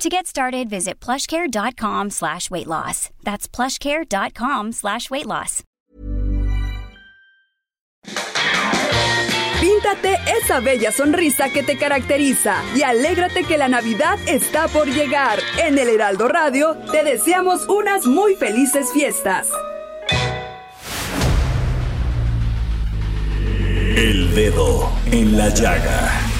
To get started, visit plushcare.com slash weight loss. That's plushcare.com slash weight loss. Píntate esa bella sonrisa que te caracteriza y alégrate que la Navidad está por llegar. En el Heraldo Radio te deseamos unas muy felices fiestas. El dedo en la llaga.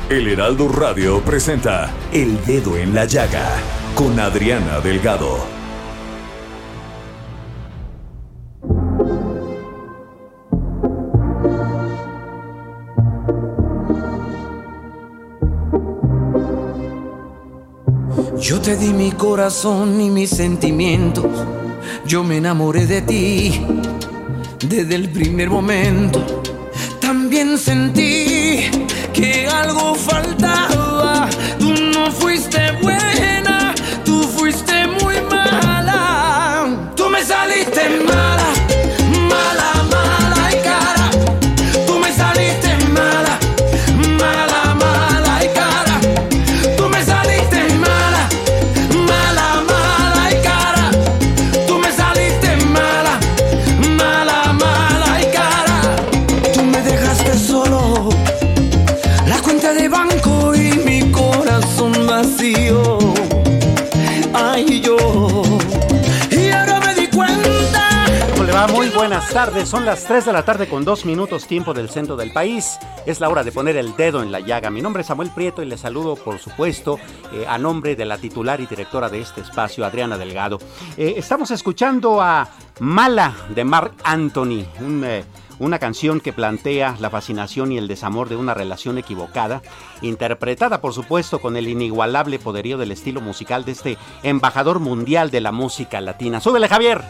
El Heraldo Radio presenta El Dedo en la Llaga con Adriana Delgado. Yo te di mi corazón y mis sentimientos. Yo me enamoré de ti desde el primer momento. También sentí que algo faltaba. Tú no fuiste buena, Son las 3 de la tarde con 2 minutos tiempo del centro del país. Es la hora de poner el dedo en la llaga. Mi nombre es Samuel Prieto y le saludo, por supuesto, eh, a nombre de la titular y directora de este espacio, Adriana Delgado. Eh, estamos escuchando a Mala de Mark Anthony, eh, una canción que plantea la fascinación y el desamor de una relación equivocada, interpretada, por supuesto, con el inigualable poderío del estilo musical de este embajador mundial de la música latina. ¡Súbele, Javier!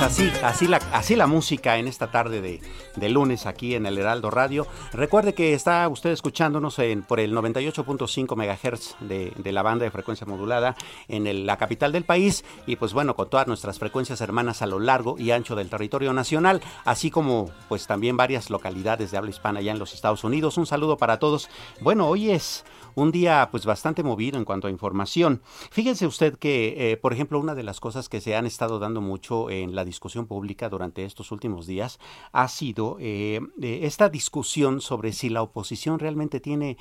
Así, así la, así la música en esta tarde de, de lunes aquí en el Heraldo Radio. Recuerde que está usted escuchándonos en, por el 98.5 MHz de, de la banda de frecuencia modulada en la capital del país y pues bueno, con todas nuestras frecuencias hermanas a lo largo y ancho del territorio nacional, así como pues también varias localidades de habla hispana allá en los Estados Unidos. Un saludo para todos. Bueno, hoy es un día pues bastante movido en cuanto a información. Fíjense usted que, eh, por ejemplo, una de las cosas que se han estado dando mucho en la discusión pública durante estos últimos días ha sido eh, eh, esta discusión sobre si la oposición realmente tiene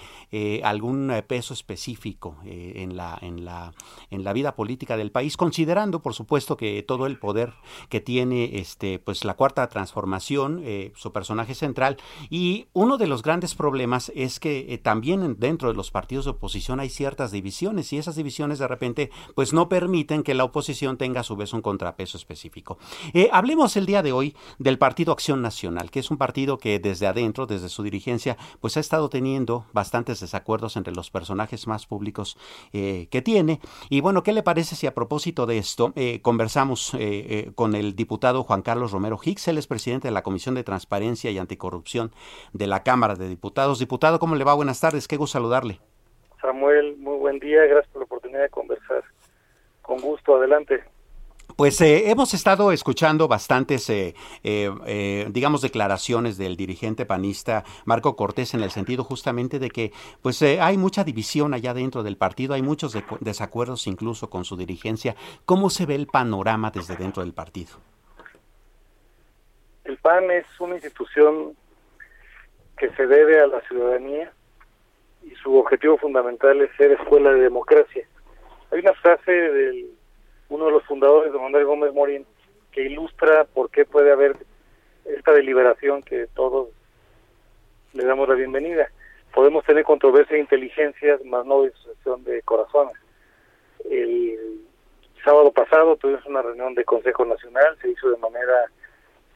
algún peso específico en, la, en, la, en la vida política del país, considerando, por supuesto, que todo el poder que tiene este, pues, la cuarta transformación, su personaje central, y uno de los grandes problemas es que también en- dentro de los partidos de oposición hay ciertas divisiones y esas divisiones de repente pues no permiten que la oposición tenga a su vez un contrapeso específico. Eh, hablemos el día de hoy del Partido Acción Nacional, que es un partido que desde adentro, desde su dirigencia, pues ha estado teniendo bastantes desacuerdos entre los personajes más públicos eh, que tiene. Y bueno, ¿qué le parece si a propósito de esto eh, conversamos con el diputado Juan Carlos Romero Hicks, él es presidente de la Comisión de Transparencia y Anticorrupción de la Cámara de Diputados. Diputado, ¿cómo le va? Buenas tardes, qué gusto saludarle. Samuel, muy buen día, gracias por la oportunidad de conversar. Con gusto, adelante. Pues eh, hemos estado escuchando bastantes, eh, eh, digamos, declaraciones del dirigente panista Marco Cortés en el sentido justamente de que, pues, hay mucha división allá dentro del partido, hay muchos desacuerdos incluso con su dirigencia. ¿Cómo se ve el panorama desde dentro del partido? El PAN es una institución que se debe a la ciudadanía y su objetivo fundamental es ser escuela de democracia. Hay una frase del uno de los fundadores de Manuel Gómez Morín, que ilustra por qué puede haber esta deliberación que todos le damos la bienvenida. Podemos tener controversia e inteligencias, más no disociación de corazones. El sábado pasado tuvimos una reunión de Consejo Nacional, se hizo de manera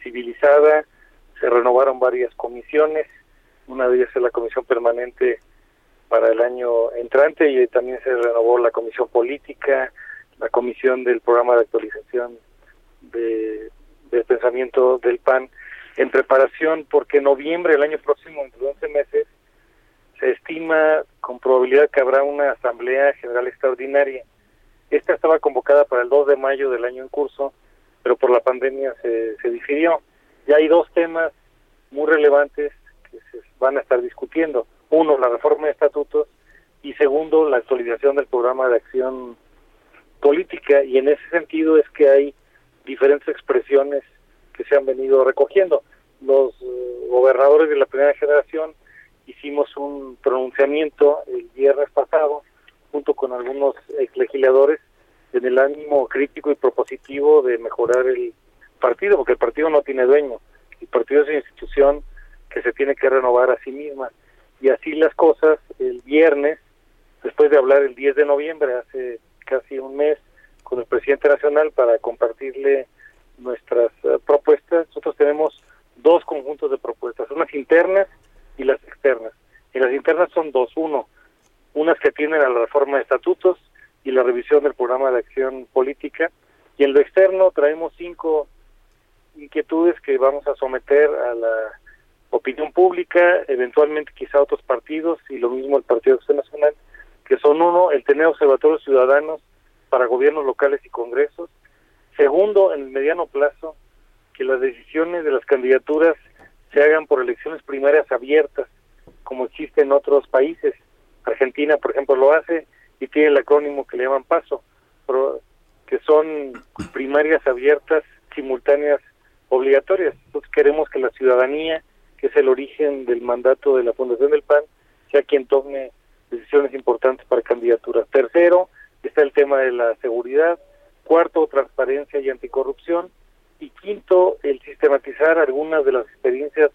civilizada, se renovaron varias comisiones, una de ellas es la comisión permanente para el año entrante y también se renovó la comisión política, la comisión del programa de actualización de, del pensamiento del PAN en preparación porque en noviembre del año próximo, entre 11 meses, se estima con probabilidad que habrá una asamblea general extraordinaria. Esta estaba convocada para el 2 de mayo del año en curso, pero por la pandemia se, se difirió. Ya hay dos temas muy relevantes que se van a estar discutiendo. Uno, la reforma de estatutos y segundo, la actualización del programa de acción política y en ese sentido es que hay diferentes expresiones que se han venido recogiendo. Los eh, gobernadores de la primera generación hicimos un pronunciamiento el viernes pasado junto con algunos legisladores en el ánimo crítico y propositivo de mejorar el partido, porque el partido no tiene dueño, el partido es una institución que se tiene que renovar a sí misma. Y así las cosas, el viernes, después de hablar el 10 de noviembre, hace casi un mes con el presidente nacional para compartirle nuestras eh, propuestas. Nosotros tenemos dos conjuntos de propuestas, unas internas y las externas. Y las internas son dos. Uno, unas que tienen a la reforma de estatutos y la revisión del programa de acción política. Y en lo externo traemos cinco inquietudes que vamos a someter a la opinión pública, eventualmente quizá otros partidos y lo mismo el Partido Acción Nacional, que son uno, el tener observatorios ciudadanos para gobiernos locales y congresos. Segundo, en el mediano plazo, que las decisiones de las candidaturas se hagan por elecciones primarias abiertas, como existe en otros países. Argentina, por ejemplo, lo hace y tiene el acrónimo que le llaman PASO, que son primarias abiertas, simultáneas, obligatorias. Entonces queremos que la ciudadanía, que es el origen del mandato de la Fundación del PAN, sea quien tome decisiones importantes para candidaturas. Tercero, está el tema de la seguridad. Cuarto, transparencia y anticorrupción. Y quinto, el sistematizar algunas de las experiencias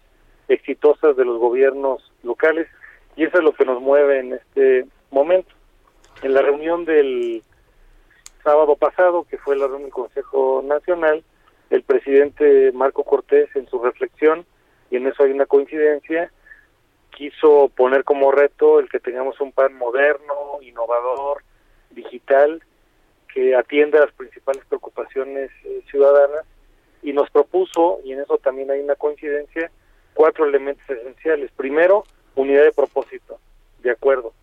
exitosas de los gobiernos locales. Y eso es lo que nos mueve en este momento. En la reunión del sábado pasado, que fue la reunión del Consejo Nacional, el presidente Marco Cortés en su reflexión, y en eso hay una coincidencia, quiso poner como reto el que tengamos un PAN moderno, innovador, digital, que atienda las principales preocupaciones eh, ciudadanas y nos propuso, y en eso también hay una coincidencia, cuatro elementos esenciales. Primero, unidad de propósito, de acuerdo.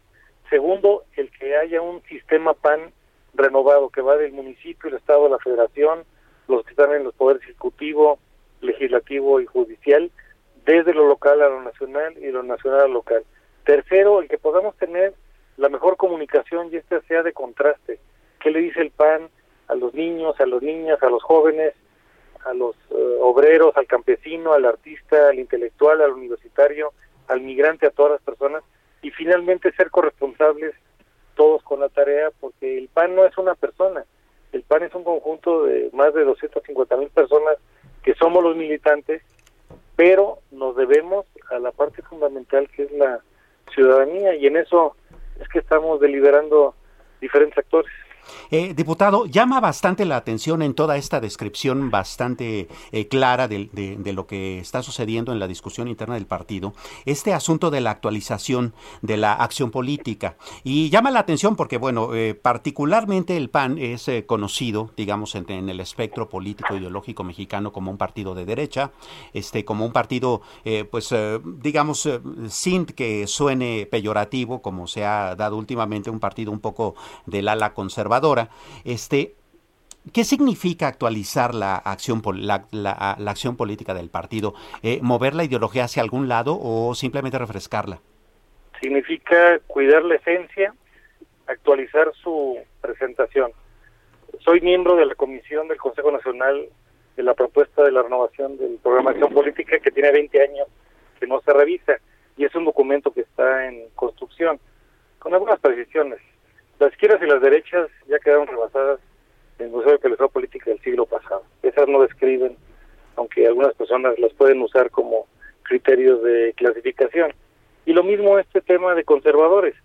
Segundo, el que haya un sistema PAN renovado que va del municipio, el Estado, la Federación, los que están en los poderes ejecutivo, legislativo y judicial, desde lo local a lo nacional y lo nacional a lo local. Tercero, el que podamos tener la mejor comunicación y esta sea de contraste. ¿Qué le dice el PAN a los niños, a las niñas, a los jóvenes, a los eh, obreros, al campesino, al artista, al intelectual, al universitario, al migrante, a todas las personas? Y finalmente ser corresponsables todos con la tarea, porque el PAN no es una persona, el PAN es un conjunto de más de 250 mil personas que somos los militantes pero nos debemos a la parte fundamental que es la ciudadanía y en eso es que estamos deliberando diferentes actores. Eh, diputado, llama bastante la atención en toda esta descripción bastante eh, clara de, lo que está sucediendo en la discusión interna del partido, este asunto de la actualización de la acción política. Y llama la atención porque, bueno, eh, particularmente el PAN es conocido, digamos, en, el espectro político ideológico mexicano como un partido de derecha, este, como un partido, pues, digamos, sin que suene peyorativo, como se ha dado últimamente, un partido un poco del ala conservadora este, ¿Qué significa actualizar la acción, la, acción política del partido? Eh, ¿Mover la ideología hacia algún lado o simplemente refrescarla? Significa cuidar la esencia, actualizar su presentación. Soy miembro de la comisión del Consejo Nacional de la propuesta de la renovación del programa de acción política que tiene 20 años que no se revisa y es un documento que está en construcción con algunas precisiones. Las izquierdas y las derechas ya quedaron rebasadas en el Museo de Calidad Política del siglo pasado. Esas no describen, aunque algunas personas las pueden usar como criterios de clasificación. Y lo mismo este tema de conservadores.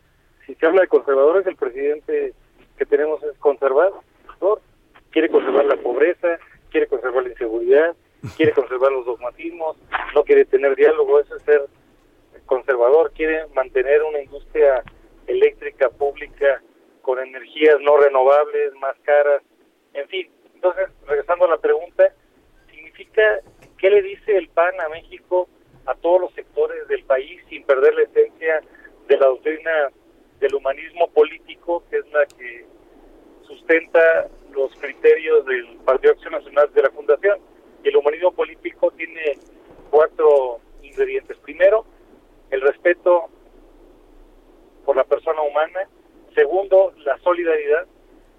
Si se habla de conservadores, el presidente que tenemos es conservador. Quiere conservar la pobreza, quiere conservar la inseguridad, quiere conservar los dogmatismos, no quiere tener diálogo, eso es ser conservador, quiere mantener una industria eléctrica pública con energías no renovables, más caras, en fin. Entonces, regresando a la pregunta, significa qué le dice el PAN a México a todos los sectores del país sin perder la esencia de la doctrina del humanismo político, que es la que sustenta los criterios del Partido Acción Nacional de la Fundación. Y el humanismo político tiene cuatro ingredientes. Primero, el respeto por la persona humana. Segundo, la solidaridad.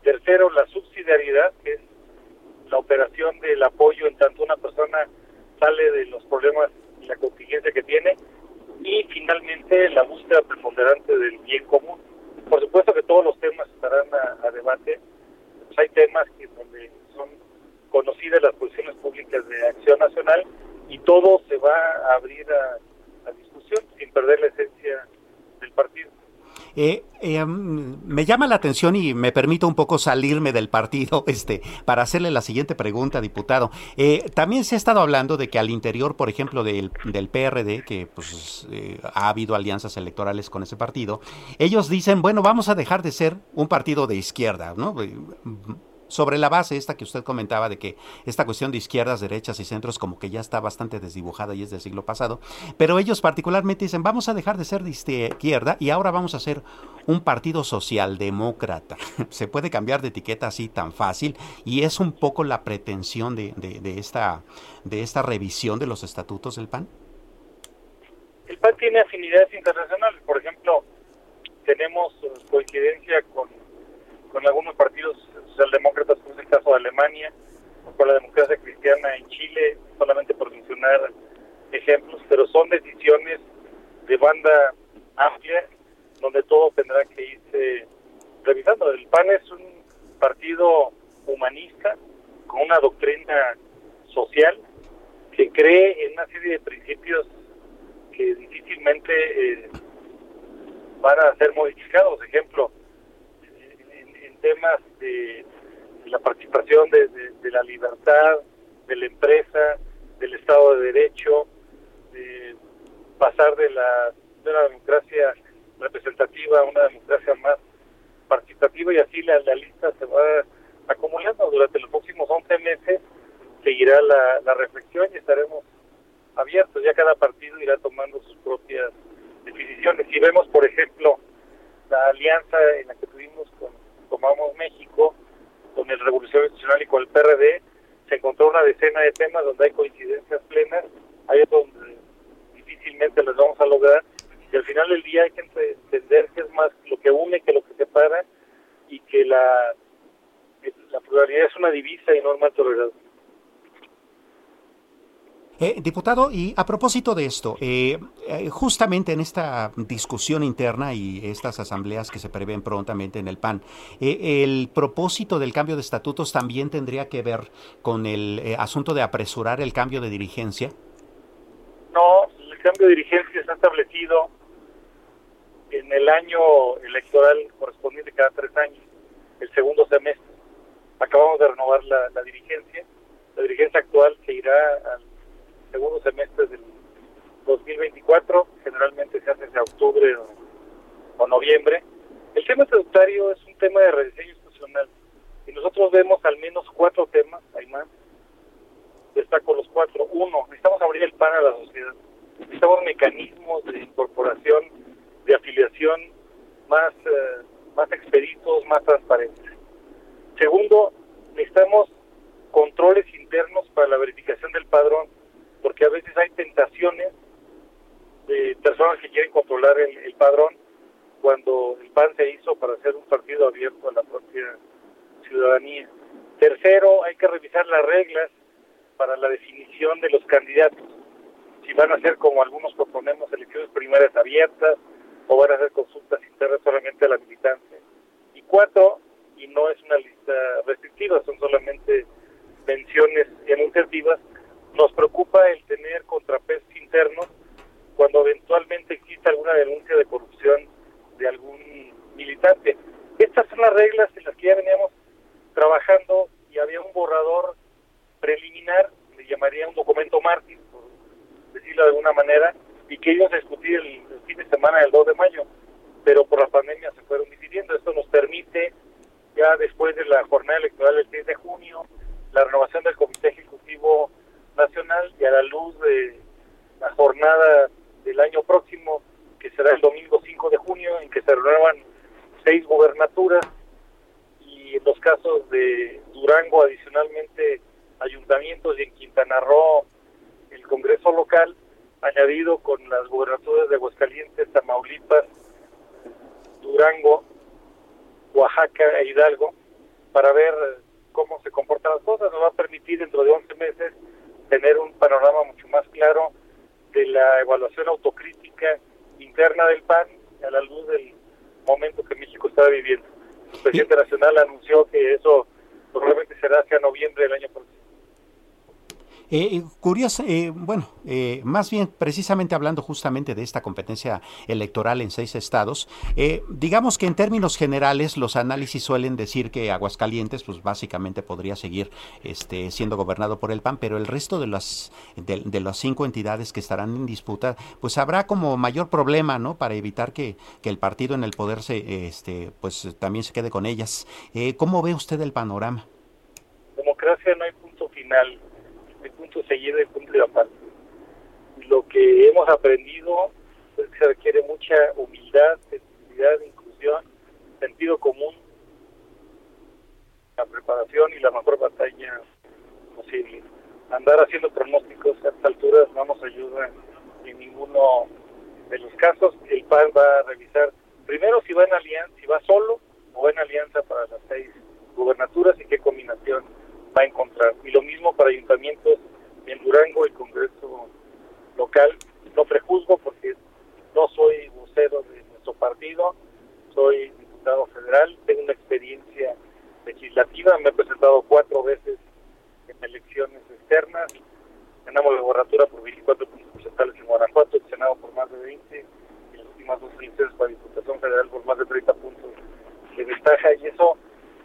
Tercero, la subsidiariedad, que es la operación del apoyo en tanto una persona sale de los problemas y la contingencia que tiene. Y finalmente, la búsqueda preponderante del bien común. Por supuesto que todos los temas estarán a, debate. Pues hay temas que donde son conocidas las posiciones públicas de Acción Nacional y todo se va a abrir a discusión sin perder la esencia del partido. Eh, eh, me llama la atención y me permito un poco salirme del partido este, para hacerle la siguiente pregunta, diputado. Eh, también se ha estado hablando de que al interior, por ejemplo, del, del PRD, que pues, ha habido alianzas electorales con ese partido, ellos dicen, bueno, vamos a dejar de ser un partido de izquierda, ¿no? Sobre la base esta que usted comentaba de que esta cuestión de izquierdas, derechas y centros como que ya está bastante desdibujada y es del siglo pasado, pero ellos particularmente dicen vamos a dejar de ser de izquierda y ahora vamos a ser un partido socialdemócrata. Se puede cambiar de etiqueta así tan fácil y es un poco la pretensión de, de, esta, de esta revisión de los estatutos del PAN. El PAN tiene afinidades internacionales, por ejemplo, tenemos coincidencia con, con algunos partidos socialdemócratas, como es el caso de Alemania, o con la democracia cristiana en Chile, solamente por mencionar ejemplos, pero son decisiones de banda amplia donde todo tendrá que irse revisando. El PAN es un partido humanista con una doctrina social que cree en una serie de principios que difícilmente eh, van a ser modificados. Ejemplo, en temas de la participación de, la libertad, de la empresa, del Estado de Derecho, de pasar de, la, de una democracia representativa a una democracia más participativa y así la, lista se va acumulando. Durante los próximos 11 meses seguirá la reflexión y estaremos abiertos. Ya cada partido irá tomando sus propias decisiones. Si vemos, por ejemplo, la alianza en la que tuvimos con Tomamos México, con el Revolución Institucional y con el PRD, se encontró una decena de temas donde hay coincidencias plenas, hay otros donde difícilmente las vamos a lograr, y al final del día hay que entender que es más lo que une que lo que separa, y que la, la pluralidad es una divisa y no mal tolerado. Eh, diputado, y a propósito de esto, eh, eh, justamente en esta discusión interna y estas asambleas que se prevén prontamente en el PAN, ¿el propósito del cambio de estatutos también tendría que ver con el asunto de apresurar el cambio de dirigencia? No, el cambio de dirigencia está establecido en el año electoral correspondiente cada tres años, el segundo semestre. Acabamos de renovar la, la dirigencia. La dirigencia actual se irá al segundo semestre del 2024, generalmente se hace hacia octubre o, noviembre. El tema tributario es un tema de rediseño institucional y nosotros vemos al menos cuatro temas, hay más, destaco los cuatro. Uno, necesitamos abrir el pan a la sociedad, necesitamos mecanismos de incorporación, de afiliación más, eh, más expeditos, más transparentes. Segundo, necesitamos controles internos para la verificación del padrón, porque a veces hay tentaciones de personas que quieren controlar el, el padrón cuando el PAN se hizo para hacer un partido abierto a la propia ciudadanía. Tercero, hay que revisar las reglas para la definición de los candidatos. Si van a ser, como algunos proponemos, elecciones primarias abiertas o van a ser consultas internas solamente a la militancia. Y cuatro, y no es una lista restrictiva, son solamente menciones enunciativas, nos preocupa el tener contrapesos internos cuando eventualmente exista alguna denuncia de corrupción de algún militante. Estas son las reglas en las que ya veníamos trabajando y había un borrador preliminar, le llamaría un documento mártir, por decirlo de alguna manera, y que ellos a discutir el, fin de semana del 2 de mayo, pero por la pandemia se fueron dividiendo. Esto nos permite, ya después de la jornada electoral del 6 de junio, la renovación del Comité Ejecutivo Nacional y a la luz de la jornada del año próximo, que será el domingo 5 de junio, en que se renuevan seis gubernaturas y en los casos de Durango adicionalmente ayuntamientos y en Quintana Roo el Congreso local, añadido con las gubernaturas de Aguascalientes, Tamaulipas, Durango, Oaxaca e Hidalgo, para ver cómo se comportan las cosas. Nos va a permitir dentro de 11 meses tener un panorama mucho más claro de la evaluación autocrítica interna del PAN a la luz del momento que México está viviendo. El presidente nacional anunció que eso probablemente será hacia noviembre del año próximo. Eh, curioso, eh, bueno, eh, más bien precisamente hablando justamente de esta competencia electoral en seis estados, eh, digamos que en términos generales los análisis suelen decir que Aguascalientes, pues básicamente podría seguir este, siendo gobernado por el PAN, pero el resto de las de, de, las cinco entidades que estarán en disputa, pues habrá como mayor problema, ¿no? Para evitar que, que el partido en el poder se, este, pues también se quede con ellas. Eh, ¿Cómo ve usted el panorama? Democracia no hay punto final el punto seguido y de aparte. Lo que hemos aprendido es que se requiere mucha humildad, sensibilidad, inclusión, sentido común, la preparación y la mejor batalla posible. Andar haciendo pronósticos a estas alturas no nos ayuda en ninguno de los casos. El PAN va a revisar primero si va en alianza, si va solo o en alianza para las seis gubernaturas y qué combinación va a encontrar. Y lo mismo para ayuntamientos en Durango, el Congreso local. No prejuzgo porque no soy vocero de nuestro partido, soy diputado federal, tengo una experiencia legislativa, me he presentado cuatro veces en elecciones externas, ganamos la gobernatura por 24 puntos porcentuales en Guanajuato, el Senado por más de 20, y las últimas dos elecciones para Diputación Federal por más de 30 puntos de ventaja, y eso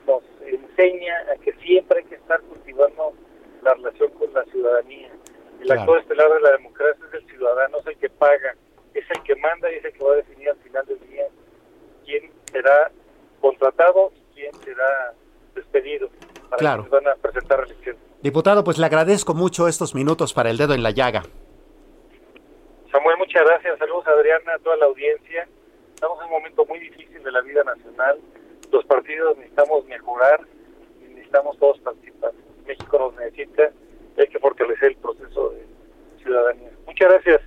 nos enseña a que siempre hay que estar cultivando la relación con ciudadanía. El claro. actor estelar de la democracia es el ciudadano, es el que paga, es el que manda y es el que va a definir al final del día quién será contratado y quién será despedido para claro. que van a presentar elecciones. Diputado, pues le agradezco mucho estos minutos para el dedo en la llaga. Samuel, muchas gracias. Saludos a Adriana, a toda la audiencia. Estamos en un momento muy difícil de la vida nacional. Los partidos necesitamos mejorar y necesitamos todos participar. México nos necesita hay que fortalecer el proceso de ciudadanía. Muchas gracias.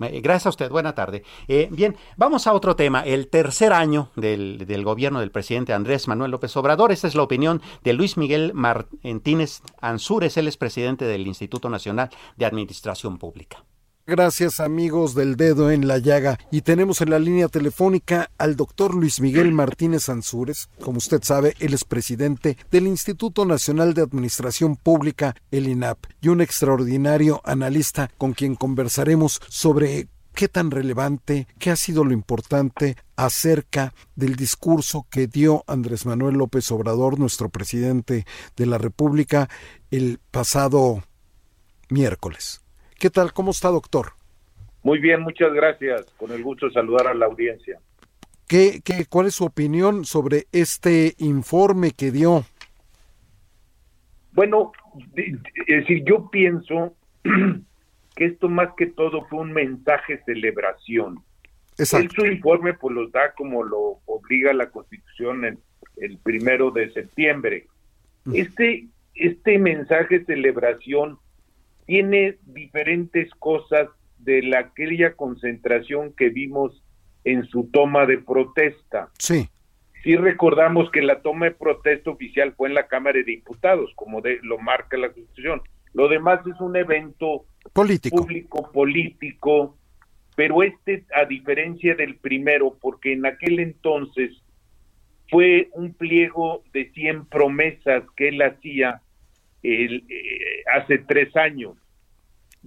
Gracias a usted, buena tarde. Eh, bien, vamos a otro tema, el tercer año del, del, gobierno del presidente Andrés Manuel López Obrador. Esta es la opinión de Luis Miguel Martínez Ansúrez, él es presidente del Instituto Nacional de Administración Pública. Gracias amigos del dedo en la llaga. Y tenemos en la línea telefónica al doctor Luis Miguel Martínez Ansúrez. Como usted sabe, él es presidente del Instituto Nacional de Administración Pública, el INAP, y un extraordinario analista con quien conversaremos sobre qué tan relevante, qué ha sido lo importante acerca del discurso que dio Andrés Manuel López Obrador, nuestro presidente de la República, el pasado miércoles. ¿Qué tal? ¿Cómo está, doctor? Muy bien, muchas gracias. Con el gusto de saludar a la audiencia. ¿Qué, qué, ¿Cuál es su opinión sobre este informe que dio? Bueno, es decir, yo pienso que esto más que todo fue un mensaje de celebración. Exacto. Él su informe pues los da como lo obliga la Constitución el, el primero de septiembre. Este, este mensaje de celebración tiene diferentes cosas de la, aquella concentración que vimos en su toma de protesta. Sí. Sí recordamos que la toma de protesta oficial fue en la Cámara de Diputados, como de, lo marca la Constitución. Lo demás es un evento político. público, político, pero este, a diferencia del primero, porque en aquel entonces fue un pliego de 100 promesas que él hacía el, eh, hace tres años.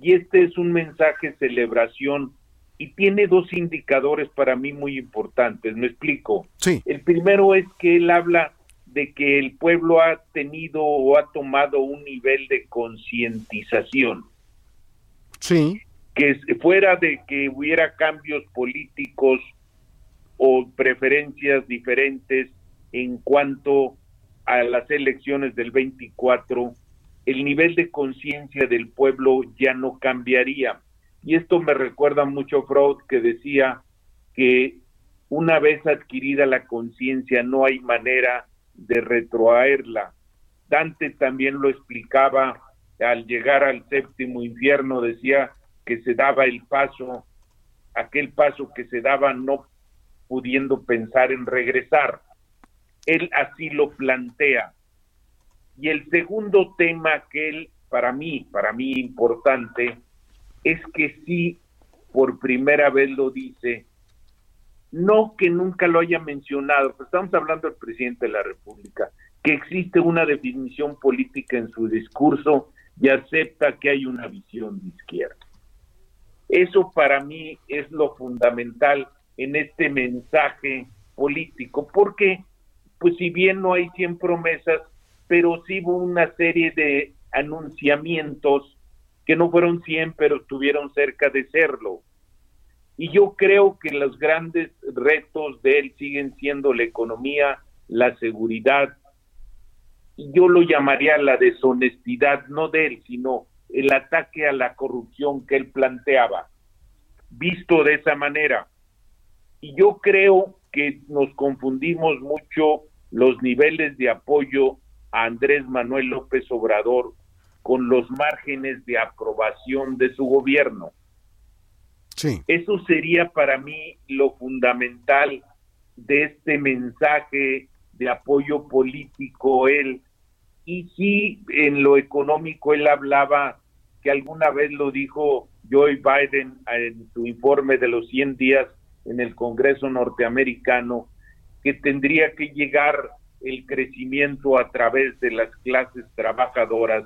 Y este es un mensaje celebración y tiene dos indicadores para mí muy importantes. Me explico. Sí. El primero es que él habla de que el pueblo ha tenido o ha tomado un nivel de concientización. Sí. Que fuera de que hubiera cambios políticos o preferencias diferentes en cuanto a las elecciones del 24, el nivel de conciencia del pueblo ya no cambiaría. Y esto me recuerda mucho Freud que decía que una vez adquirida la conciencia no hay manera de retroaerla. Dante también lo explicaba al llegar al séptimo infierno, decía que se daba el paso, aquel paso que se daba no pudiendo pensar en regresar. Él así lo plantea. Y el segundo tema que él, para mí, para mí importante, es que sí, por primera vez lo dice, no que nunca lo haya mencionado, pues estamos hablando del presidente de la República, que existe una definición política en su discurso y acepta que hay una visión de izquierda. Eso para mí es lo fundamental en este mensaje político, porque pues si bien no hay 100 promesas, pero sí hubo una serie de anunciamientos que no fueron 100, pero estuvieron cerca de serlo. Y yo creo que los grandes retos de él siguen siendo la economía, la seguridad, y yo lo llamaría la deshonestidad, no de él, sino el ataque a la corrupción que él planteaba, visto de esa manera. Y yo creo que nos confundimos mucho los niveles de apoyo a Andrés Manuel López Obrador con los márgenes de aprobación de su gobierno. Sí. Eso sería para mí lo fundamental de este mensaje de apoyo político él. Y sí, en lo económico él hablaba, que alguna vez lo dijo Joe Biden en su informe de los 100 días en el Congreso norteamericano, que tendría que llegar el crecimiento a través de las clases trabajadoras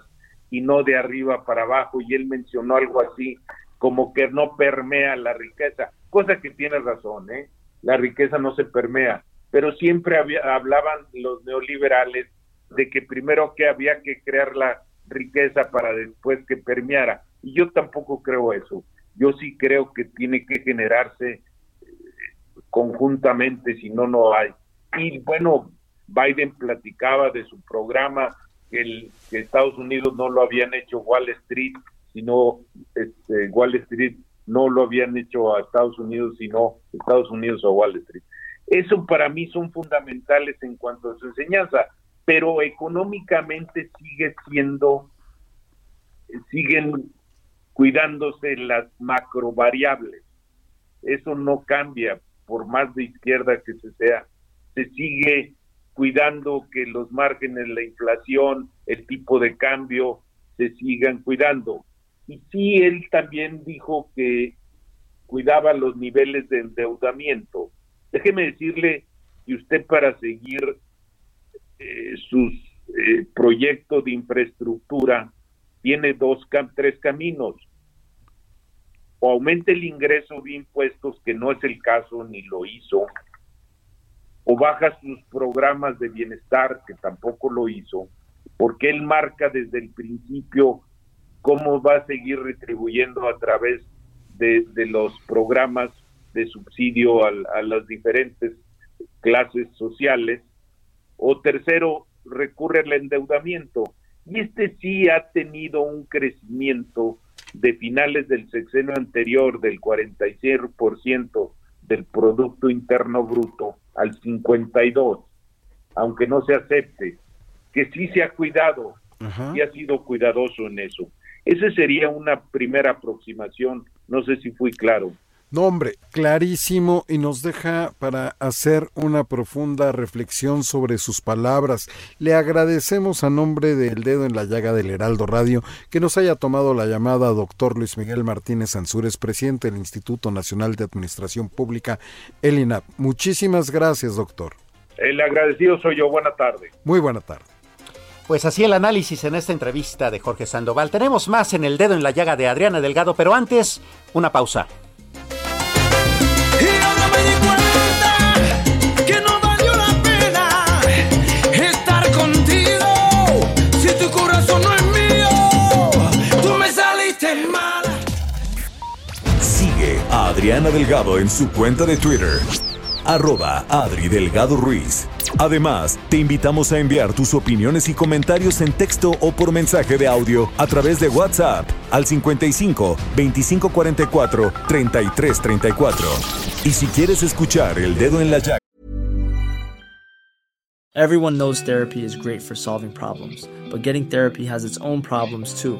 y no de arriba para abajo. Y él mencionó algo así como que no permea la riqueza, cosa que tiene razón, ¿eh? La riqueza no se permea, pero siempre había, hablaban los neoliberales de que primero que había que crear la riqueza para después que permeara. Y yo tampoco creo eso. Yo sí creo que tiene que generarse eh, conjuntamente, si no, no hay. Y bueno, Biden platicaba de su programa, que, el, que Estados Unidos no lo habían hecho Wall Street, sino este, Wall Street no lo habían hecho a Estados Unidos, sino Estados Unidos a Wall Street. Eso para mí son fundamentales en cuanto a su enseñanza, pero económicamente sigue siendo, siguen cuidándose las macro variables. Eso no cambia, por más de izquierda que se sea, se sigue cuidando que los márgenes, la inflación, el tipo de cambio se sigan cuidando. Y sí, él también dijo que cuidaba los niveles de endeudamiento. Déjeme decirle que usted para seguir eh, sus eh, proyectos de infraestructura tiene dos, tres caminos. O aumenta el ingreso de impuestos, que no es el caso ni lo hizo, o baja sus programas de bienestar, que tampoco lo hizo, porque él marca desde el principio cómo va a seguir retribuyendo a través de, los programas de subsidio a, las diferentes clases sociales. O tercero, recurre al endeudamiento. Y este sí ha tenido un crecimiento de finales del sexenio anterior del 46% del Producto Interno Bruto al 52%, aunque no se acepte que sí se ha cuidado y ha sido cuidadoso en eso. Esa sería una primera aproximación. No sé si fui claro. No, hombre, clarísimo y nos deja para hacer una profunda reflexión sobre sus palabras. Le agradecemos a nombre del dedo en la llaga del Heraldo Radio que nos haya tomado la llamada doctor Luis Miguel Martínez Ansúrez, presidente del Instituto Nacional de Administración Pública, el INAP. Muchísimas gracias, doctor. El agradecido soy yo. Buena tarde. Muy buena tarde. Pues así el análisis en esta entrevista de Jorge Sandoval. Tenemos más en el dedo en la llaga de Adriana Delgado, pero antes, una pausa. Adriana Delgado en su cuenta de Twitter, arroba Adri Delgado Ruiz. Además, te invitamos a enviar tus opiniones y comentarios en texto o por mensaje de audio a través de WhatsApp al 55 2544 3334. Y si quieres escuchar El Dedo en la Llaga. Everyone knows therapy is great for solving problems, but getting therapy has its own problems too,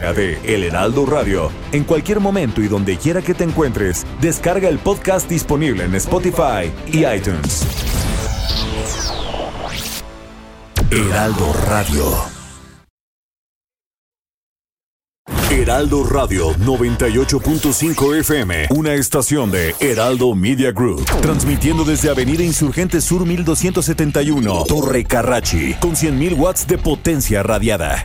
de El Heraldo Radio. En cualquier momento y donde quiera que te encuentres, descarga el podcast disponible en Spotify y iTunes. Heraldo Radio. Heraldo Radio 98.5 FM, una estación de Heraldo Media Group, transmitiendo desde Avenida Insurgente Sur 1271, Torre Carrachi, con 100.000 watts de potencia radiada.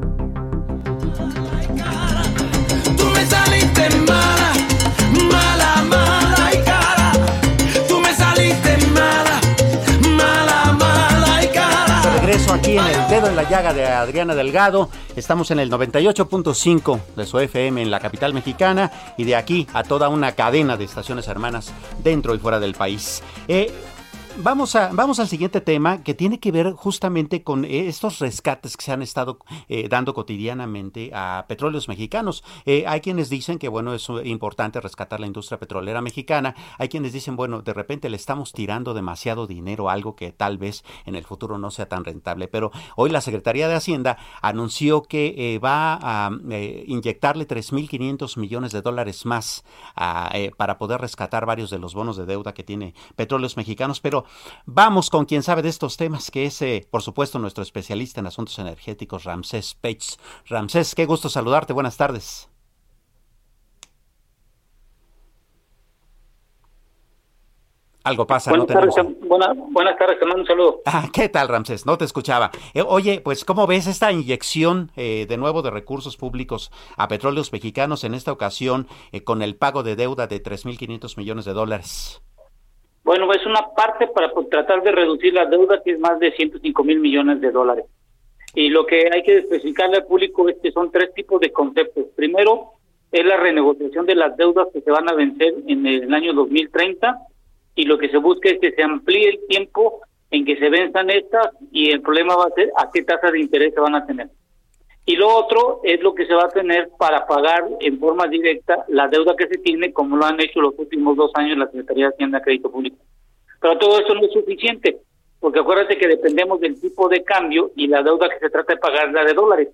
Dedo en la llaga de Adriana Delgado. Estamos en el 98.5 de su FM en la capital mexicana y de aquí a toda una cadena de estaciones hermanas dentro y fuera del país. Eh, Vamos, a, vamos al siguiente tema que tiene que ver justamente con eh, estos rescates que se han estado eh, dando cotidianamente a petróleos mexicanos. Eh, hay quienes dicen que bueno es importante rescatar la industria petrolera mexicana. Hay quienes dicen bueno de repente le estamos tirando demasiado dinero a algo que tal vez en el futuro no sea tan rentable. Pero hoy la Secretaría de Hacienda anunció que va a inyectarle 3.500 millones de dólares más a, para poder rescatar varios de los bonos de deuda que tiene petróleos mexicanos. Pero vamos con quien sabe de estos temas, que es, eh, por supuesto, nuestro especialista en asuntos energéticos, Ramsés Pech. Ramsés, qué gusto saludarte. Buenas tardes. Algo pasa, buenas no tardes, tenemos... buena- buenas tardes, te mando un saludo. Ah, ¿Qué tal, Ramsés? No te escuchaba. Eh, oye, pues, ¿cómo ves esta inyección eh, de nuevo de recursos públicos a petróleos mexicanos en esta ocasión eh, con el pago de deuda de 3.500 millones de dólares? Bueno, es una parte para pues, tratar de reducir la deuda, que es más de 105 mil millones de dólares. Y lo que hay que especificarle al público es que son tres tipos de conceptos. Primero, es la renegociación de las deudas que se van a vencer en el año 2030 y lo que se busca es que se amplíe el tiempo en que se venzan estas y el problema va a ser a qué tasa de interés se van a tener. Y lo otro es lo que se va a tener para pagar en forma directa la deuda que se tiene, como lo han hecho los últimos dos años la Secretaría de Hacienda Crédito Público. Pero todo eso no es suficiente, porque acuérdate que dependemos del tipo de cambio y la deuda que se trata de pagar es la de dólares.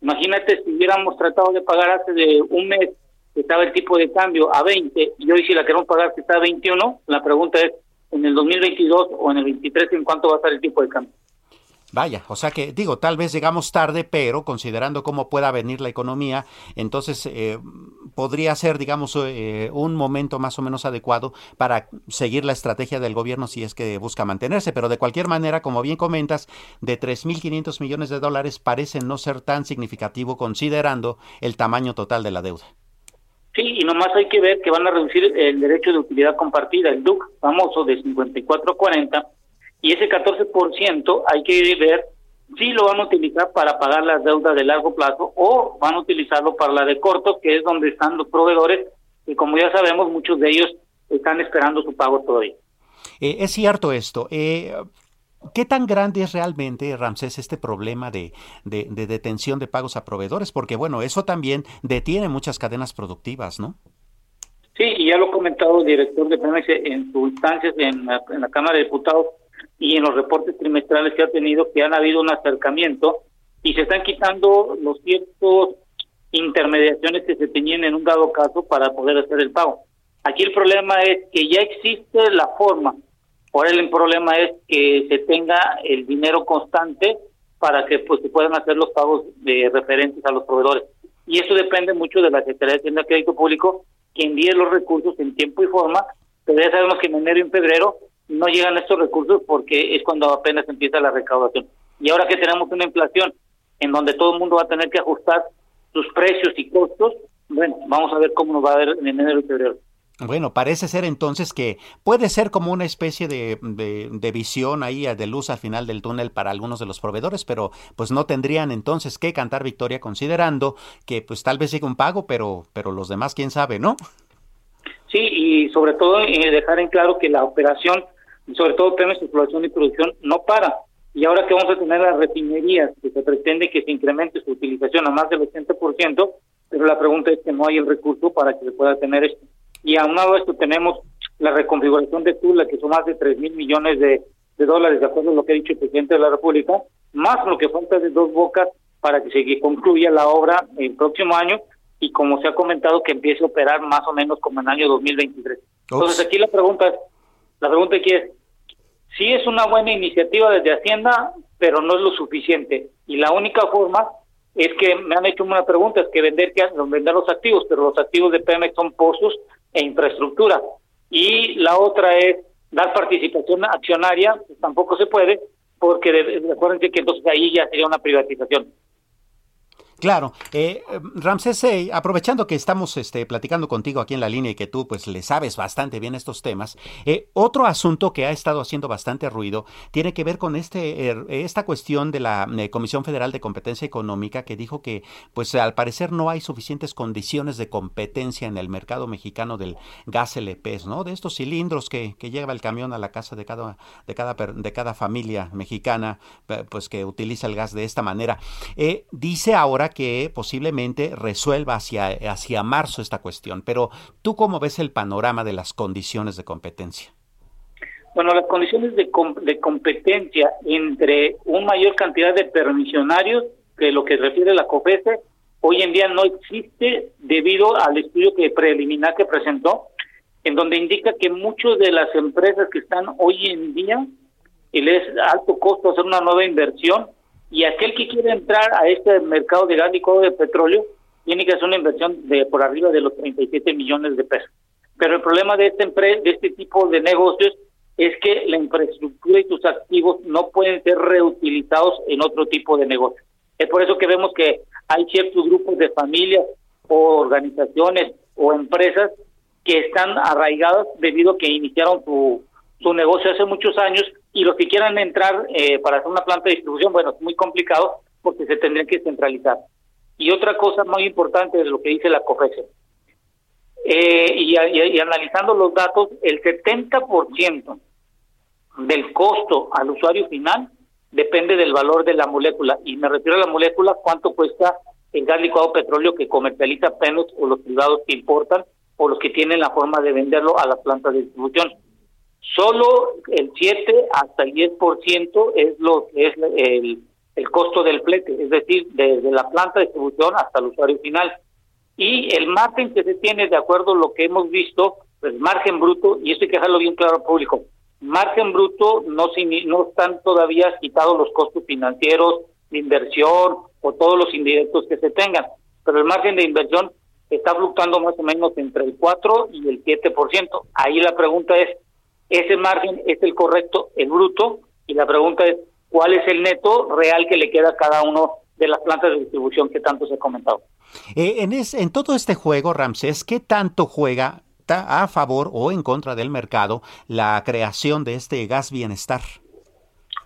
Imagínate si hubiéramos tratado de pagar hace de un mes estaba el tipo de cambio a 20 y hoy si la queremos pagar que está a 21, la pregunta es en el 2022 o en el 23 en cuánto va a estar el tipo de cambio. Vaya, o sea que digo, tal vez llegamos tarde, pero considerando cómo pueda venir la economía, entonces eh, podría ser, digamos, eh, un momento más o menos adecuado para seguir la estrategia del gobierno si es que busca mantenerse. Pero de cualquier manera, como bien comentas, de 3.500 millones de dólares parece no ser tan significativo considerando el tamaño total de la deuda. Sí, y nomás hay que ver que van a reducir el derecho de utilidad compartida, el DUC famoso de 54 a 40 y ese 14% hay que ver si lo van a utilizar para pagar las deudas de largo plazo o van a utilizarlo para la de corto, que es donde están los proveedores, y como ya sabemos, muchos de ellos están esperando su pago todavía. Eh, es cierto esto. Eh, ¿Qué tan grande es realmente, Ramsés, este problema de, de, de, detención de pagos a proveedores? Porque, bueno, eso también detiene muchas cadenas productivas, ¿no? Sí, y ya lo ha comentado el director de Pemex en sus instancias en en la Cámara de Diputados, y en los reportes trimestrales que ha tenido que han habido un acercamiento y se están quitando los ciertos intermediaciones que se tenían en un dado caso para poder hacer el pago. Aquí el problema es que ya existe la forma, ahora el problema es que se tenga el dinero constante para que pues se puedan hacer los pagos de referentes a los proveedores. Y eso depende mucho de la Secretaría de Hacienda Crédito Público que envíe los recursos en tiempo y forma, pero ya sabemos que en enero y en febrero no llegan estos recursos porque es cuando apenas empieza la recaudación. Y ahora que tenemos una inflación en donde todo el mundo va a tener que ajustar sus precios y costos, bueno, vamos a ver cómo nos va a ver en enero y febrero. Bueno, parece ser entonces que puede ser como una especie de, de, visión ahí de luz al final del túnel para algunos de los proveedores, pero pues no tendrían entonces que cantar victoria considerando que pues tal vez siga un pago, pero, pero los demás quién sabe, ¿no? Sí, y sobre todo eh, dejar en claro que la operación sobre todo temas de exploración y producción, no para. Y ahora que vamos a tener las refinerías, que se pretende que se incremente su utilización a más del 80%, pero la pregunta es que no hay el recurso para que se pueda tener esto. Y aunado a esto tenemos la reconfiguración de Tula, que son más de 3 mil millones de, de, dólares, de acuerdo a lo que ha dicho el presidente de la República, más lo que falta de dos bocas para que se concluya la obra el próximo año y como se ha comentado que empiece a operar más o menos como en el año 2023. Entonces aquí la pregunta es, la pregunta aquí es, si es una buena iniciativa desde Hacienda, pero no es lo suficiente. Y la única forma es que me han hecho una pregunta, es que vender, que vender los activos, pero los activos de Pemex son pozos e infraestructura. Y la otra es dar participación accionaria, pues tampoco se puede, porque recuerden que entonces ahí ya sería una privatización. Claro, eh, Ramsés, eh, aprovechando que estamos este, platicando contigo aquí en la línea y que tú pues le sabes bastante bien estos temas, eh, otro asunto que ha estado haciendo bastante ruido tiene que ver con este er, esta cuestión de la eh, Comisión Federal de Competencia Económica que dijo que pues al parecer no hay suficientes condiciones de competencia en el mercado mexicano del gas LP, ¿no? De estos cilindros que, que lleva el camión a la casa de cada de cada de cada familia mexicana pues que utiliza el gas de esta manera. dice ahora que posiblemente resuelva hacia, hacia marzo esta cuestión, pero ¿tú cómo ves el panorama de las condiciones de competencia? Bueno, las condiciones de, de competencia entre una mayor cantidad de permisionarios, que lo que refiere la COFESE, hoy en día no existe debido al estudio que preliminar que presentó, en donde indica que muchas de las empresas que están hoy en día, y les alto costo hacer una nueva inversión, y aquel que quiere entrar a este mercado de gas licuado de petróleo tiene que hacer una inversión de por arriba de los 37 millones de pesos. Pero el problema de este, de este tipo de negocios es que la infraestructura y sus activos no pueden ser reutilizados en otro tipo de negocio. Es por eso que vemos que hay ciertos grupos de familias o organizaciones o empresas que están arraigadas debido a que iniciaron su, su negocio hace muchos años y los que quieran entrar eh, para hacer una planta de distribución, bueno, es muy complicado porque se tendrían que centralizar. Y otra cosa muy importante de lo que dice la COFESE, eh, y, y, analizando los datos, el 70% del costo al usuario final depende del valor de la molécula. Y me refiero a la molécula, cuánto cuesta el gas licuado petróleo que comercializa Pemex o los privados que importan o los que tienen la forma de venderlo a las plantas de distribución. Solo el 7 hasta el 10% es lo es el, el costo del flete, es decir, desde la planta de distribución hasta el usuario final. Y el margen que se tiene, de acuerdo a lo que hemos visto, el margen bruto, y esto hay que dejarlo bien claro al público, margen bruto no, no están todavía quitados los costos financieros, de inversión o todos los indirectos que se tengan, pero el margen de inversión está fluctuando más o menos entre el 4 y el 7%. Ahí la pregunta es, ¿ese margen es el correcto, el bruto? Y la pregunta es, ¿cuál es el neto real que le queda a cada uno de las plantas de distribución que tanto se ha comentado? Eh, en, en todo este juego, Ramsés, ¿qué tanto juega a favor o en contra del mercado la creación de este gas bienestar?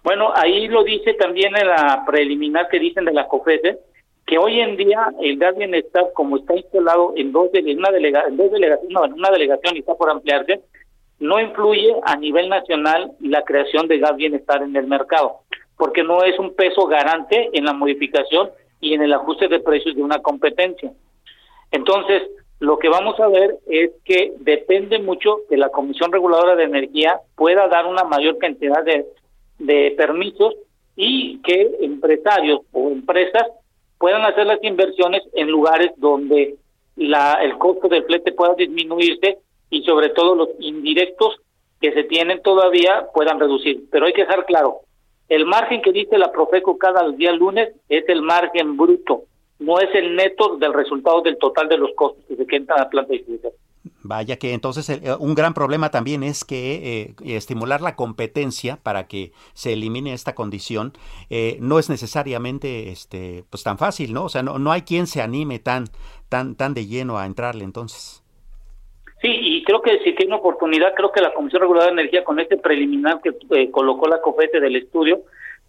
Bueno, ahí lo dice también en la preliminar que dicen de la COFESE, que hoy en día el gas bienestar, como está instalado en dos, en una, delega, en dos delegaciones, no, en una delegación y está por ampliarse, no influye a nivel nacional la creación de gas bienestar en el mercado, porque no es un peso garante en la modificación y en el ajuste de precios de una competencia. Entonces, lo que vamos a ver es que depende mucho que la Comisión Reguladora de Energía pueda dar una mayor cantidad de, de permisos y que empresarios o empresas puedan hacer las inversiones en lugares donde la, el costo del flete pueda disminuirse y sobre todo los indirectos que se tienen todavía puedan reducir. Pero hay que dejar claro, el margen que dice la Profeco cada día lunes es el margen bruto, no es el neto del resultado del total de los costos que se quedan a la planta de distribución. Vaya que entonces eh, un gran problema también es que eh, estimular la competencia para que se elimine esta condición eh, no es necesariamente este pues tan fácil, ¿no? O sea, no, no hay quien se anime tan tan tan de lleno a entrarle entonces. Sí, y creo que si tiene oportunidad, creo que la Comisión Reguladora de Energía con este preliminar que colocó la COFETE del estudio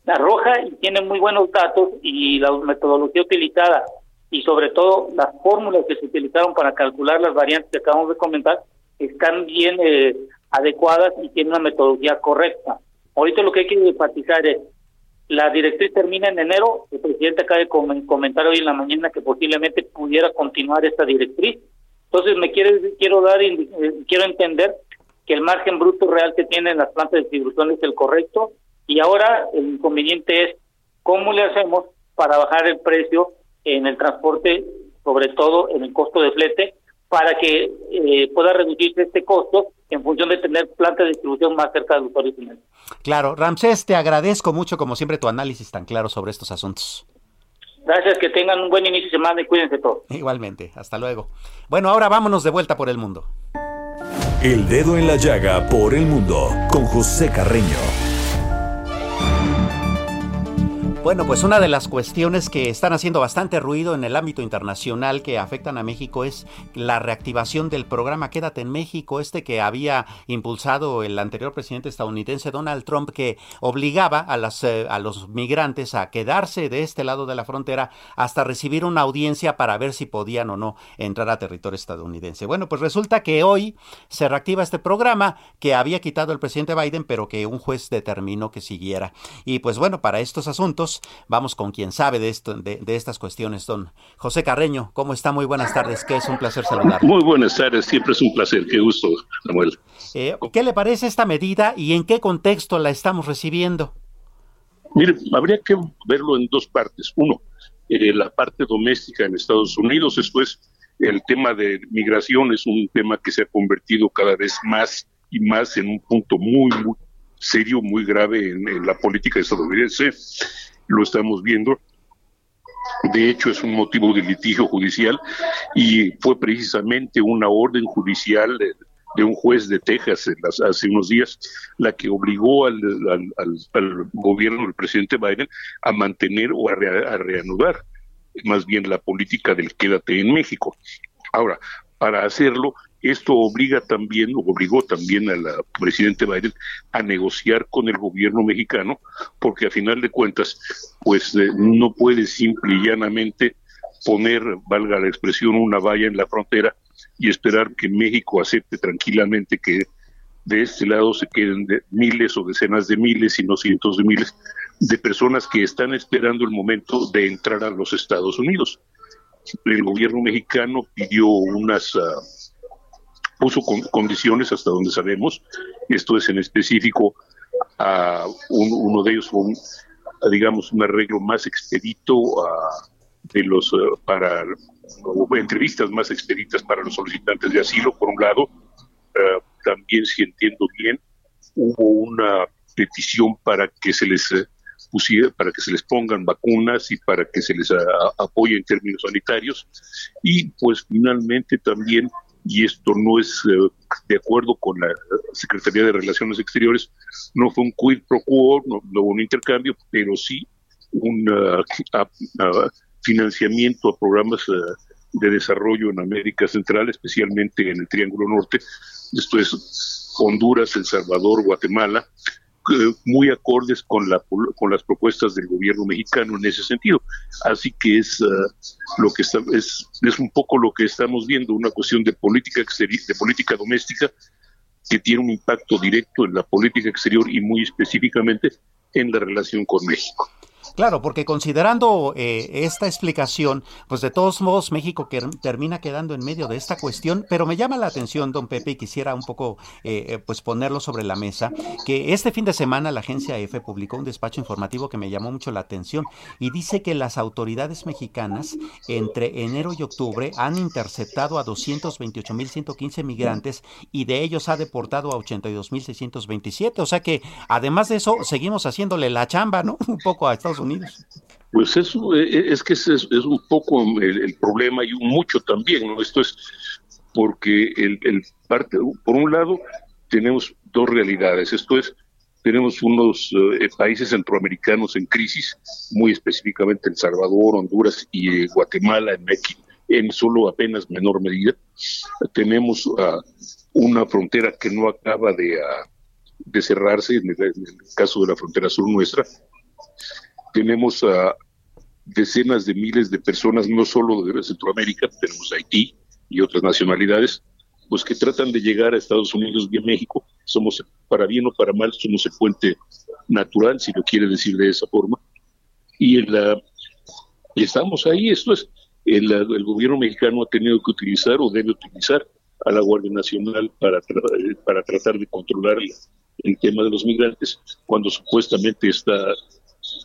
arroja y tiene muy buenos datos y la metodología utilizada y sobre todo las fórmulas que se utilizaron para calcular las variantes que acabamos de comentar están bien eh, adecuadas y tienen una metodología correcta. Ahorita lo que hay que enfatizar es, la directriz termina en enero, el presidente acaba de comentar hoy en la mañana que posiblemente pudiera continuar esta directriz. Entonces me quiere, quiero dar, eh, quiero entender que el margen bruto real que tienen las plantas de distribución es el correcto y ahora el inconveniente es cómo le hacemos para bajar el precio en el transporte, sobre todo en el costo de flete, para que eh, pueda reducirse este costo en función de tener plantas de distribución más cerca del usuario final. Claro, Ramsés, te agradezco mucho como siempre tu análisis tan claro sobre estos asuntos. Gracias, que tengan un buen inicio de semana y cuídense todos. Igualmente, hasta luego. Bueno, ahora vámonos de vuelta por el mundo. El dedo en la llaga por el mundo con José Carreño. Bueno, pues una de las cuestiones que están haciendo bastante ruido en el ámbito internacional que afectan a México es la reactivación del programa Quédate en México, este que había impulsado el anterior presidente estadounidense Donald Trump, que obligaba a, las, eh, a los migrantes a quedarse de este lado de la frontera hasta recibir una audiencia para ver si podían o no entrar a territorio estadounidense. Bueno, pues resulta que hoy se reactiva este programa que había quitado el presidente Biden, pero que un juez determinó que siguiera. Y pues bueno, para estos asuntos, Vamos con quien sabe de, esto, de, estas cuestiones, don José Carreño. ¿Cómo está? Muy buenas tardes, que es un placer saludar. Muy buenas tardes, siempre es un placer, qué gusto, Samuel. Eh, ¿Qué le parece esta medida y en qué contexto la estamos recibiendo? Mire, habría que verlo en dos partes. Uno, eh, la parte doméstica en Estados Unidos, después el tema de migración es un tema que se ha convertido cada vez más y más en un punto muy, muy serio, muy grave en, en la política estadounidense lo estamos viendo. De hecho, es un motivo de litigio judicial y fue precisamente una orden judicial de, un juez de Texas hace unos días la que obligó al, gobierno del presidente Biden a mantener o a, a reanudar más bien la política del quédate en México. Ahora, para hacerlo, esto obliga también, obligó también al presidente Biden a negociar con el gobierno mexicano, porque a final de cuentas, pues eh, no puede simple y llanamente poner, valga la expresión, una valla en la frontera y esperar que México acepte tranquilamente que de este lado se queden miles o decenas de miles y no cientos de miles de personas que están esperando el momento de entrar a los Estados Unidos. El gobierno mexicano pidió unas ah, puso condiciones hasta donde sabemos. Esto es en específico a uno de ellos un, digamos, un arreglo más expedito de los eh, para entrevistas más expeditas para los solicitantes de asilo, por un lado. Eh, también, si entiendo bien, hubo una petición para que se les eh, pusiera, para que se les pongan vacunas y para que se les apoye en términos sanitarios. Y pues finalmente también, y esto no es eh, de acuerdo con la Secretaría de Relaciones Exteriores, no fue un quid pro quo, no, hubo un intercambio, pero sí un financiamiento a programas eh, de desarrollo en América Central, especialmente en el Triángulo Norte, esto es Honduras, El Salvador, Guatemala, eh, muy acordes con, la, con las propuestas del gobierno mexicano en ese sentido. Así que es, uh, lo que está, es, es un poco lo que estamos viendo, una cuestión de política exterior, de política doméstica que tiene un impacto directo en la política exterior y muy específicamente en la relación con México. Claro, porque considerando eh, esta explicación, pues de todos modos México termina quedando en medio de esta cuestión, pero me llama la atención, don Pepe, y quisiera un poco eh, eh, pues ponerlo sobre la mesa, que este fin de semana la agencia EFE publicó un despacho informativo que me llamó mucho la atención y dice que las autoridades mexicanas entre enero y octubre han interceptado a 228.115 migrantes y de ellos ha deportado a 82.627, o sea que además de eso seguimos haciéndole la chamba, ¿no? Un poco a Estados Unidos. Pues eso eh, eh, es que es, es un poco el, problema y mucho también, ¿no? Esto es porque el, parte, por un lado, tenemos dos realidades. Esto es, tenemos unos eh, países centroamericanos en crisis, muy específicamente El Salvador, Honduras y Guatemala en, en solo apenas menor medida. Tenemos uh, una frontera que no acaba de, uh, de cerrarse, en el, caso de la frontera sur nuestra, tenemos a decenas de miles de personas, no solo de Centroamérica, tenemos Haití y otras nacionalidades, pues que tratan de llegar a Estados Unidos y a México. Somos, para bien o para mal, somos el puente natural, si lo quiere decir de esa forma. Y, la, estamos ahí, esto es, el, el, gobierno mexicano ha tenido que utilizar o debe utilizar a la Guardia Nacional para, para tratar de controlar el tema de los migrantes, cuando supuestamente está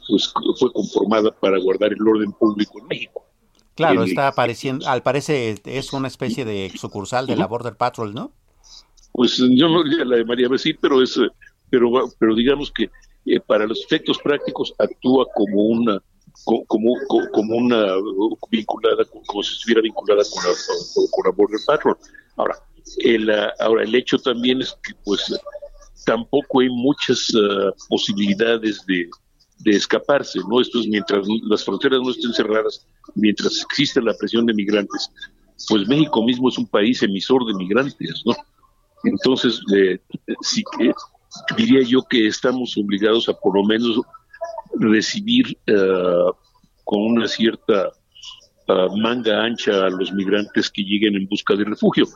pues fue conformada para guardar el orden público en México. Claro, está apareciendo, al parecer es una especie de sucursal de la Border Patrol, ¿no? Pues yo no la llamaría así, pero es, pero, pero digamos que eh, para los efectos prácticos actúa como una como, como, una vinculada, como si estuviera vinculada con la, con la Border Patrol. Ahora, el, ahora el hecho también es que pues tampoco hay muchas ah, posibilidades de, de escaparse, ¿no? Esto es mientras las fronteras no estén cerradas, mientras existe la presión de migrantes, pues México mismo es un país emisor de migrantes, ¿no? Entonces, eh, sí que diría yo que estamos obligados a por lo menos recibir eh, con una cierta eh, manga ancha a los migrantes que lleguen en busca de refugio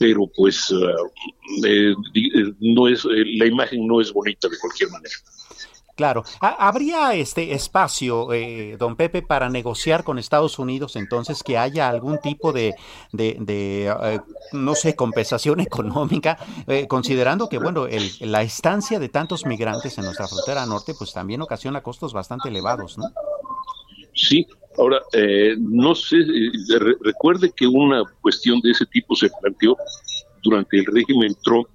pero pues no es la imagen no es bonita de cualquier manera. Claro. ¿Habría este espacio, eh, don Pepe, para negociar con Estados Unidos entonces que haya algún tipo de, de, eh, no sé, compensación económica, eh, considerando que, bueno, el, la estancia de tantos migrantes en nuestra frontera norte, pues también ocasiona costos bastante elevados, ¿no? Sí, ahora, no sé, recuerde que una cuestión de ese tipo se planteó durante el régimen Trump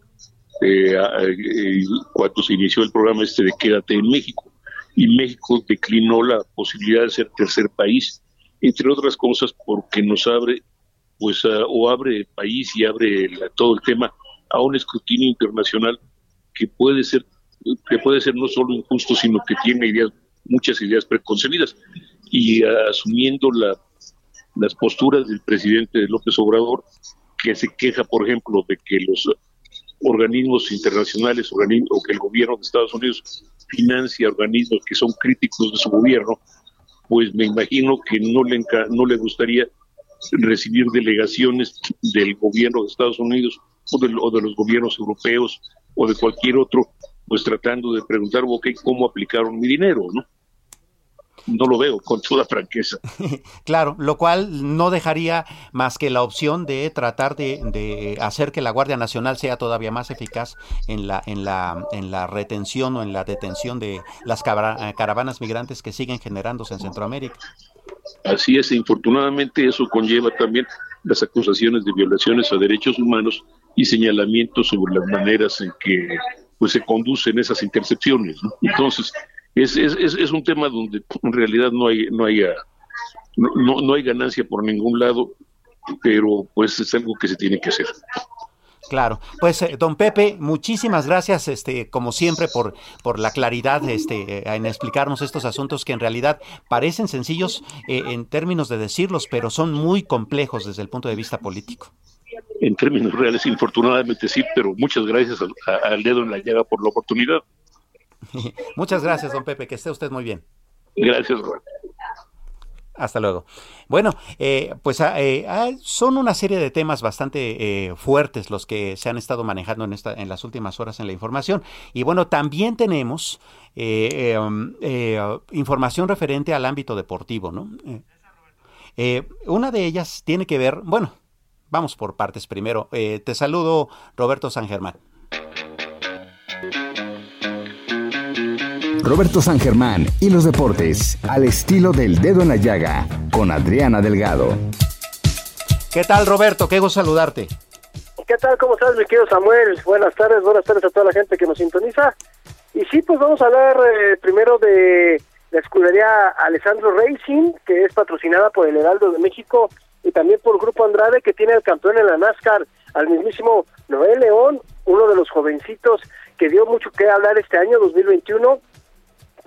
eh, eh, cuando se inició el programa este de Quédate en México. Y México declinó la posibilidad de ser tercer país, entre otras cosas porque nos abre, pues, o abre el país y abre todo el tema a un escrutinio internacional que puede ser que puede ser no solo injusto, sino que tiene ideas, muchas ideas preconcebidas. Y asumiendo la, las posturas del presidente López Obrador, que se queja, por ejemplo, de que los organismos internacionales o que el gobierno de Estados Unidos financia organismos que son críticos de su gobierno, pues me imagino que no le, no le gustaría recibir delegaciones del gobierno de Estados Unidos o de, o de los gobiernos europeos o de cualquier otro, pues tratando de preguntar, ok, ¿cómo aplicaron mi dinero? ¿no? No lo veo con toda franqueza. claro, lo cual no dejaría más que la opción de tratar de, hacer que la Guardia Nacional sea todavía más eficaz en la, en la, en la retención o en la detención de las caravanas migrantes que siguen generándose en Centroamérica. Así es, infortunadamente eso conlleva también las acusaciones de violaciones a derechos humanos y señalamientos sobre las maneras en que pues se conducen esas intercepciones. Entonces, es, es, es, un tema donde en realidad no hay, no, haya, no, no hay ganancia por ningún lado, pero pues es algo que se tiene que hacer. Claro, pues eh, don Pepe, muchísimas gracias, este, como siempre, por, por la claridad, este, eh, en explicarnos estos asuntos que en realidad parecen sencillos eh, en términos de decirlos, pero son muy complejos desde el punto de vista político. En términos reales, infortunadamente sí, pero muchas gracias al, dedo en la llaga por la oportunidad. muchas gracias, don Pepe, que esté usted muy bien. Gracias, Juan. Hasta luego. Bueno, eh, pues ah, eh, ah, son una serie de temas bastante eh, fuertes los que se han estado manejando en, esta, en las últimas horas en la información. Y bueno, también tenemos um, información referente al ámbito deportivo, ¿no? una de ellas tiene que ver, bueno, vamos por partes primero. te saludo, Roberto San Germán. Roberto San Germán y los deportes al estilo del dedo en la llaga con Adriana Delgado. ¿Qué tal Roberto? Qué gusto saludarte. ¿Qué tal? ¿Cómo estás, mi querido Samuel? Buenas tardes, buenas tardes a toda la gente que nos sintoniza. Y sí, pues vamos a hablar eh, primero de la escudería Alessandro Racing, que es patrocinada por el Heraldo de México y también por Grupo Andrade, que tiene al campeón en la NASCAR, al mismísimo Noel León, uno de los jovencitos que dio mucho que hablar este año 2021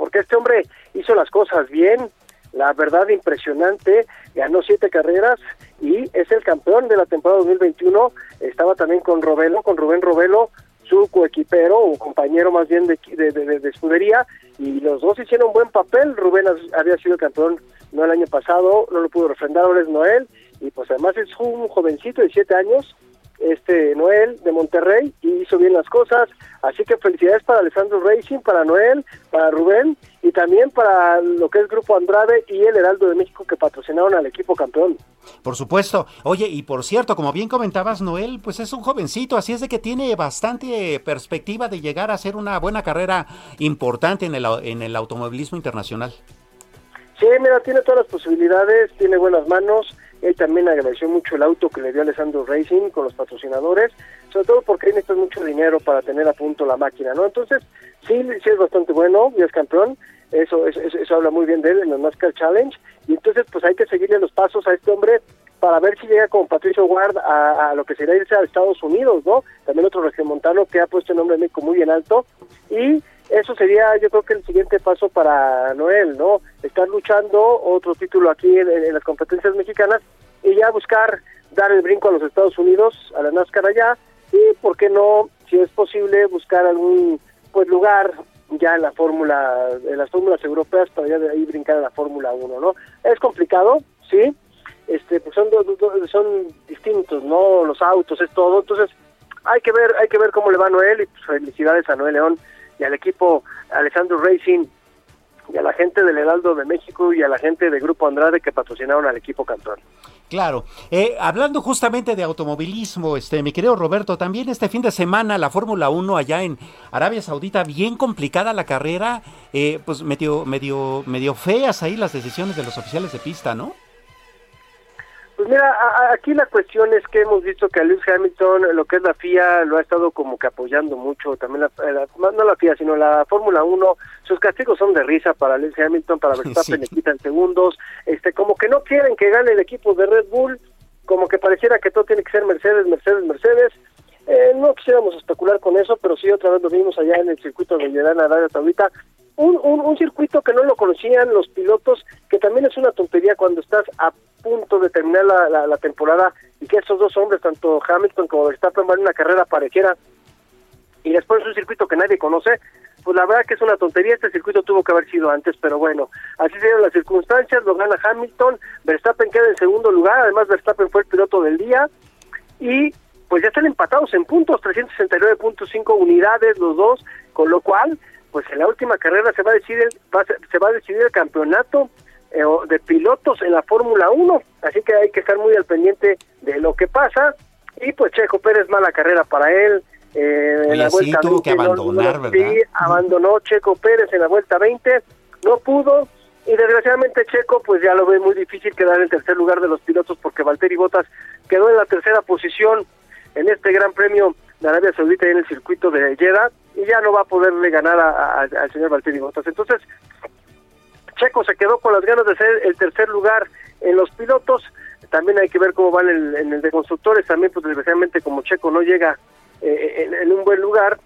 porque este hombre hizo las cosas bien, la verdad impresionante, ganó siete carreras y es el campeón de la temporada 2021, estaba también con Robelo, con Rubén Robelo, su coequipero o compañero más bien de, de, escudería y los dos hicieron un buen papel, Rubén había sido campeón no el año pasado, no lo pudo refrendar, ahora es Noel y pues además es un jovencito de siete años este Noel de Monterrey y hizo bien las cosas. Así que felicidades para Alessandro Racing, para Noel, para Rubén y también para lo que es Grupo Andrade y el Heraldo de México que patrocinaron al equipo campeón. Por supuesto. Oye, y por cierto, como bien comentabas, Noel, pues es un jovencito, así es de que tiene bastante perspectiva de llegar a hacer una buena carrera importante en el, en el automovilismo internacional. Sí, mira, tiene todas las posibilidades, tiene buenas manos él también agradeció mucho el auto que le dio Alessandro Racing con los patrocinadores, sobre todo porque necesitas mucho dinero para tener a punto la máquina, ¿no? Entonces, sí, sí es bastante bueno y es campeón, eso, eso, eso habla muy bien de él en el NASCAR Challenge, y entonces pues hay que seguirle los pasos a este hombre para ver si llega con Patricio Ward a, lo que sería irse a Estados Unidos, ¿no? También otro regiomontano que ha puesto el nombre de México muy bien alto, y eso sería yo creo que el siguiente paso para Noel, ¿no? Estar luchando otro título aquí en, las competencias mexicanas y ya buscar dar el brinco a los Estados Unidos, a la NASCAR allá y, ¿por qué no, si es posible, buscar algún pues lugar ya en la fórmula, en las fórmulas europeas para ya de ahí brincar a la Fórmula 1, ¿no? Es complicado, sí, este, pues son, son distintos, ¿no? Los autos, es todo, entonces hay que ver, hay que ver cómo le va a Noel y pues, felicidades a Noel León y al equipo Alessandro Racing y a la gente del Heraldo de México y a la gente del Grupo Andrade que patrocinaron al equipo campeón. Claro, eh, hablando justamente de automovilismo, este, mi querido Roberto, también este fin de semana la Fórmula 1 allá en Arabia Saudita, bien complicada la carrera, eh, pues medio, medio, medio feas ahí las decisiones de los oficiales de pista, ¿no? Pues mira, aquí la cuestión es que hemos visto que a Lewis Hamilton, lo que es la FIA, lo ha estado como que apoyando mucho, también la, no la FIA, sino la Fórmula 1, sus castigos son de risa para Lewis Hamilton, para Verstappen le quitan segundos, este como que no quieren que gane el equipo de Red Bull, como que pareciera que todo tiene que ser Mercedes, Mercedes, Mercedes, eh, no quisiéramos especular con eso, pero sí otra vez lo vimos allá en el circuito de Yerana Arabia Saudita, un, un, un circuito que no lo conocían los pilotos, que también es una tontería cuando estás a punto de terminar la, temporada y que estos dos hombres, tanto Hamilton como Verstappen, van en una carrera pareciera y después es un circuito que nadie conoce, pues la verdad que es una tontería, este circuito tuvo que haber sido antes, pero bueno, así se dieron las circunstancias, lo gana Hamilton, Verstappen queda en segundo lugar, además Verstappen fue el piloto del día y pues ya están empatados en puntos, 369.5 unidades los dos, con lo cual, pues en la última carrera se va a decidir se va a decidir el campeonato eh, de pilotos en la Fórmula 1, así que hay que estar muy al pendiente de lo que pasa. Y pues Checo Pérez, mala carrera para él. Eh, en la vuelta tuvo que abandonar, ¿verdad? Sí, abandonó Checo Pérez en la vuelta 20, no pudo. Y desgraciadamente Checo pues ya lo ve muy difícil quedar en tercer lugar de los pilotos porque Valtteri Bottas quedó en la tercera posición en este Gran Premio de Arabia Saudita y en el circuito de Jeddah y ya no va a poderle ganar al señor Valtteri Bottas. Entonces, Checo se quedó con las ganas de ser el tercer lugar en los pilotos. También hay que ver cómo van en, el de constructores. También, pues desgraciadamente, como Checo no llega eh, en, un buen lugar,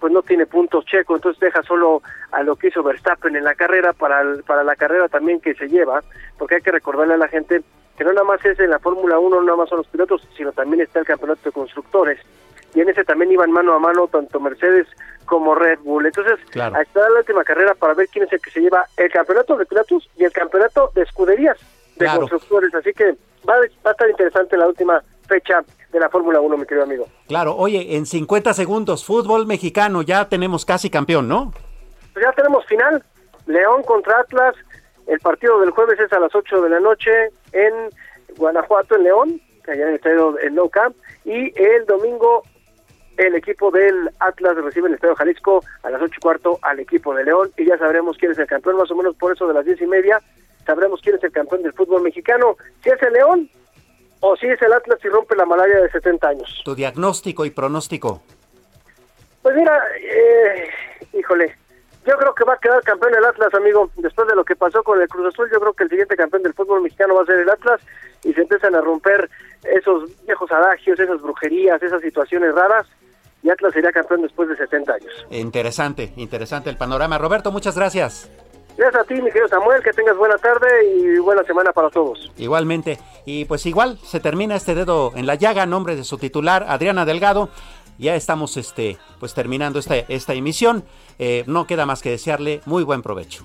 pues no tiene puntos Checo. Entonces deja solo a lo que hizo Verstappen en la carrera para, para la carrera también que se lleva. Porque hay que recordarle a la gente que no nada más es en la Fórmula 1, no nada más son los pilotos, sino también está el campeonato de constructores. Y en ese también iban mano a mano tanto Mercedes como Red Bull. Entonces, claro. está la última carrera para ver quién es el que se lleva el campeonato de pilotos y el campeonato de escuderías de constructores. Así que va, va, a estar interesante la última fecha de la Fórmula 1, mi querido amigo. Claro, oye, en 50 segundos, fútbol mexicano, ya tenemos casi campeón, ¿no? Pues ya tenemos final. León contra Atlas. El partido del jueves es a las 8 de la noche en Guanajuato, en León, allá en el estadio en No Camp. Y el domingo el equipo del Atlas recibe en el Estadio Jalisco a las ocho y cuarto al equipo de León y ya sabremos quién es el campeón, más o menos por eso de las diez y media sabremos quién es el campeón del fútbol mexicano, si es el León o si es el Atlas y rompe la malaria de 70 años. Tu diagnóstico y pronóstico. Pues mira, eh, híjole, yo creo que va a quedar campeón el Atlas, amigo. Después de lo que pasó con el Cruz Azul, yo creo que el siguiente campeón del fútbol mexicano va a ser el Atlas y se empiezan a romper esos viejos adagios, esas brujerías, esas situaciones raras y Atlas sería campeón después de 70 años. Interesante, interesante el panorama. Roberto, muchas gracias. Gracias a ti, mi querido Samuel, que tengas buena tarde y buena semana para todos. Igualmente. Y pues igual se termina este dedo en la llaga, nombre de su titular, Adriana Delgado. Ya estamos este, pues terminando esta, esta emisión. Eh, no queda más que desearle muy buen provecho.